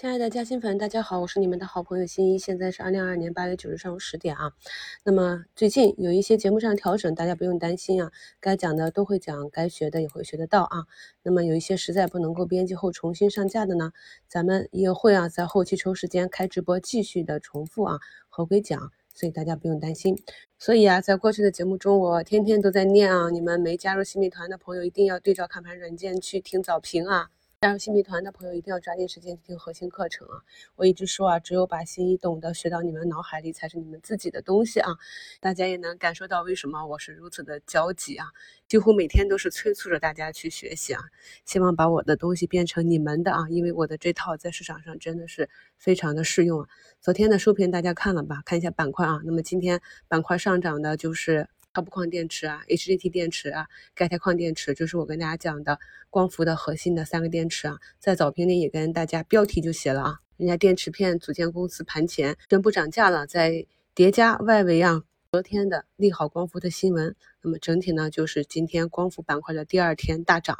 亲爱的嘉兴粉，大家好，我是你们的好朋友新一。现在是二零二二年八月九日上午十点啊。那么最近有一些节目上调整，大家不用担心啊，该讲的都会讲，该学的也会学得到啊。那么有一些实在不能够编辑后重新上架的呢，咱们也会啊在后期抽时间开直播继续的重复啊合规讲，所以大家不用担心。所以啊，在过去的节目中，我天天都在念啊，你们没加入新米团的朋友一定要对照看盘软件去听早评啊。加入新米团的朋友一定要抓紧时间听核心课程啊！我一直说啊，只有把新一懂得学到你们脑海里，才是你们自己的东西啊！大家也能感受到为什么我是如此的焦急啊！几乎每天都是催促着大家去学习啊！希望把我的东西变成你们的啊！因为我的这套在市场上真的是非常的适用啊！昨天的收评大家看了吧？看一下板块啊！那么今天板块上涨的就是。超钚矿电池啊，HJT 电池啊，钙钛矿电池，就是我跟大家讲的光伏的核心的三个电池啊，在早评里也跟大家标题就写了啊，人家电池片组件公司盘前宣布涨价了，在叠加外围啊。昨天的利好光伏的新闻，那么整体呢就是今天光伏板块的第二天大涨。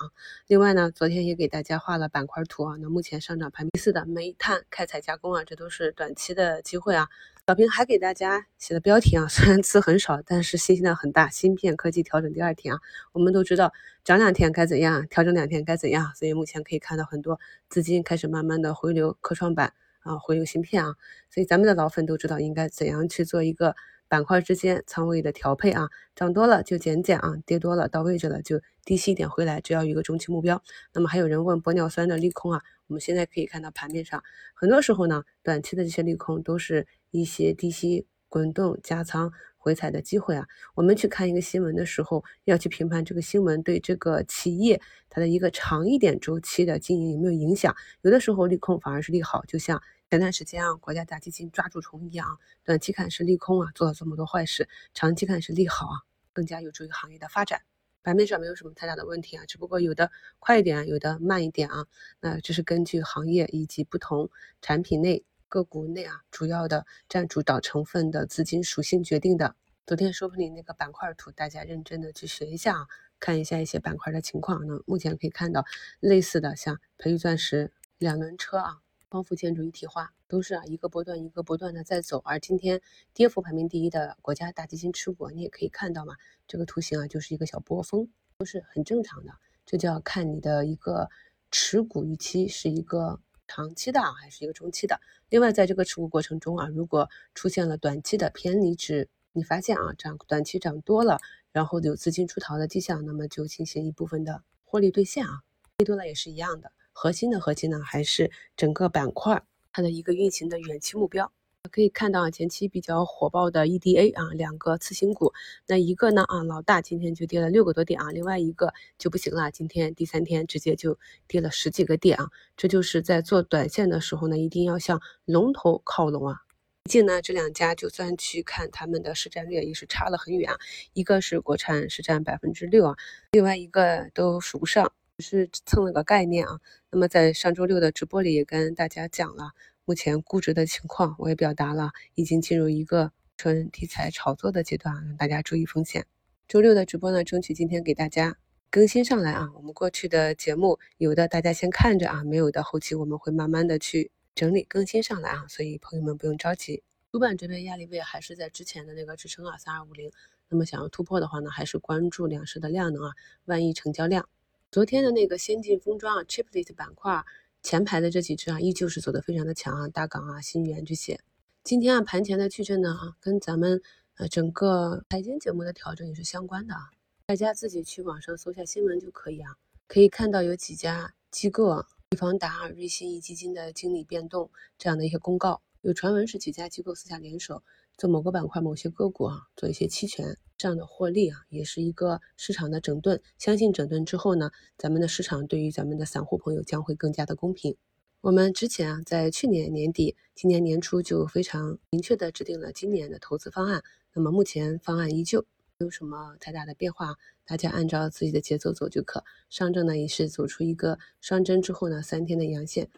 另外呢，昨天也给大家画了板块图啊，那目前上涨排名四的煤炭开采加工啊，这都是短期的机会啊。小平还给大家写的标题啊，虽然字很少，但是信息量很大。芯片科技调整第二天啊，我们都知道涨两天该怎样，调整两天该怎样，所以目前可以看到很多资金开始慢慢的回流科创板啊，回流芯片啊，所以咱们的老粉都知道应该怎样去做一个。板块之间仓位的调配啊，涨多了就减减啊，跌多了到位置了就低吸一点回来，只要一个中期目标。那么还有人问玻尿酸的利空啊，我们现在可以看到盘面上，很多时候呢，短期的这些利空都是一些低吸滚动加仓回踩的机会啊。我们去看一个新闻的时候，要去评判这个新闻对这个企业它的一个长一点周期的经营有没有影响。有的时候利空反而是利好，就像。前段时间啊，国家大基金抓住虫一样，短期看是利空啊，做了这么多坏事；长期看是利好啊，更加有助于行业的发展。盘面上没有什么太大的问题啊，只不过有的快一点，有的慢一点啊。那这是根据行业以及不同产品内个股内啊主要的占主导成分的资金属性决定的。昨天说评里那个板块图，大家认真的去学一下啊，看一下一些板块的情况。那目前可以看到类似的，像培育钻石、两轮车啊。光伏建筑一体化都是啊一个波段一个波段的在走，而今天跌幅排名第一的国家大基金持股，你也可以看到嘛，这个图形啊就是一个小波峰，都是很正常的。这就要看你的一个持股预期是一个长期的啊还是一个中期的。另外，在这个持股过程中啊，如果出现了短期的偏离值，你发现啊涨短期涨多了，然后有资金出逃的迹象，那么就进行一部分的获利兑现啊，最多了也是一样的。核心的核心呢，还是整个板块它的一个运行的远期目标。可以看到啊，前期比较火爆的 EDA 啊，两个次新股，那一个呢啊，老大今天就跌了六个多点啊，另外一个就不行了，今天第三天直接就跌了十几个点啊。这就是在做短线的时候呢，一定要向龙头靠拢啊。毕竟呢，这两家就算去看他们的市占率也是差了很远啊，一个是国产市占百分之六啊，另外一个都数不上。只是蹭了个概念啊，那么在上周六的直播里也跟大家讲了目前估值的情况，我也表达了已经进入一个纯题材炒作的阶段，让大家注意风险。周六的直播呢，争取今天给大家更新上来啊。我们过去的节目有的大家先看着啊，没有的后期我们会慢慢的去整理更新上来啊，所以朋友们不用着急。主板这边压力位还是在之前的那个支撑啊，三二五零。那么想要突破的话呢，还是关注两市的量能啊，万亿成交量。昨天的那个先进封装啊，chiplet 板块前排的这几只啊，依旧是走的非常的强啊，大港啊、新源这些。今天啊，盘前的矩阵呢啊，跟咱们呃整个财经节目的调整也是相关的啊，大家自己去网上搜下新闻就可以啊，可以看到有几家机构啊，易方达、瑞信一基金的经理变动这样的一些公告，有传闻是几家机构私下联手。做某个板块、某些个股啊，做一些期权这样的获利啊，也是一个市场的整顿。相信整顿之后呢，咱们的市场对于咱们的散户朋友将会更加的公平。我们之前啊，在去年年底、今年年初就非常明确的制定了今年的投资方案。那么目前方案依旧，没有什么太大的变化，大家按照自己的节奏走就可。上证呢也是走出一个双针之后呢，三天的阳线。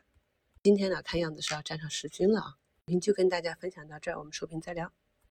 今天呢看样子是要站上十均了啊。就跟大家分享到这儿，我们收评再聊。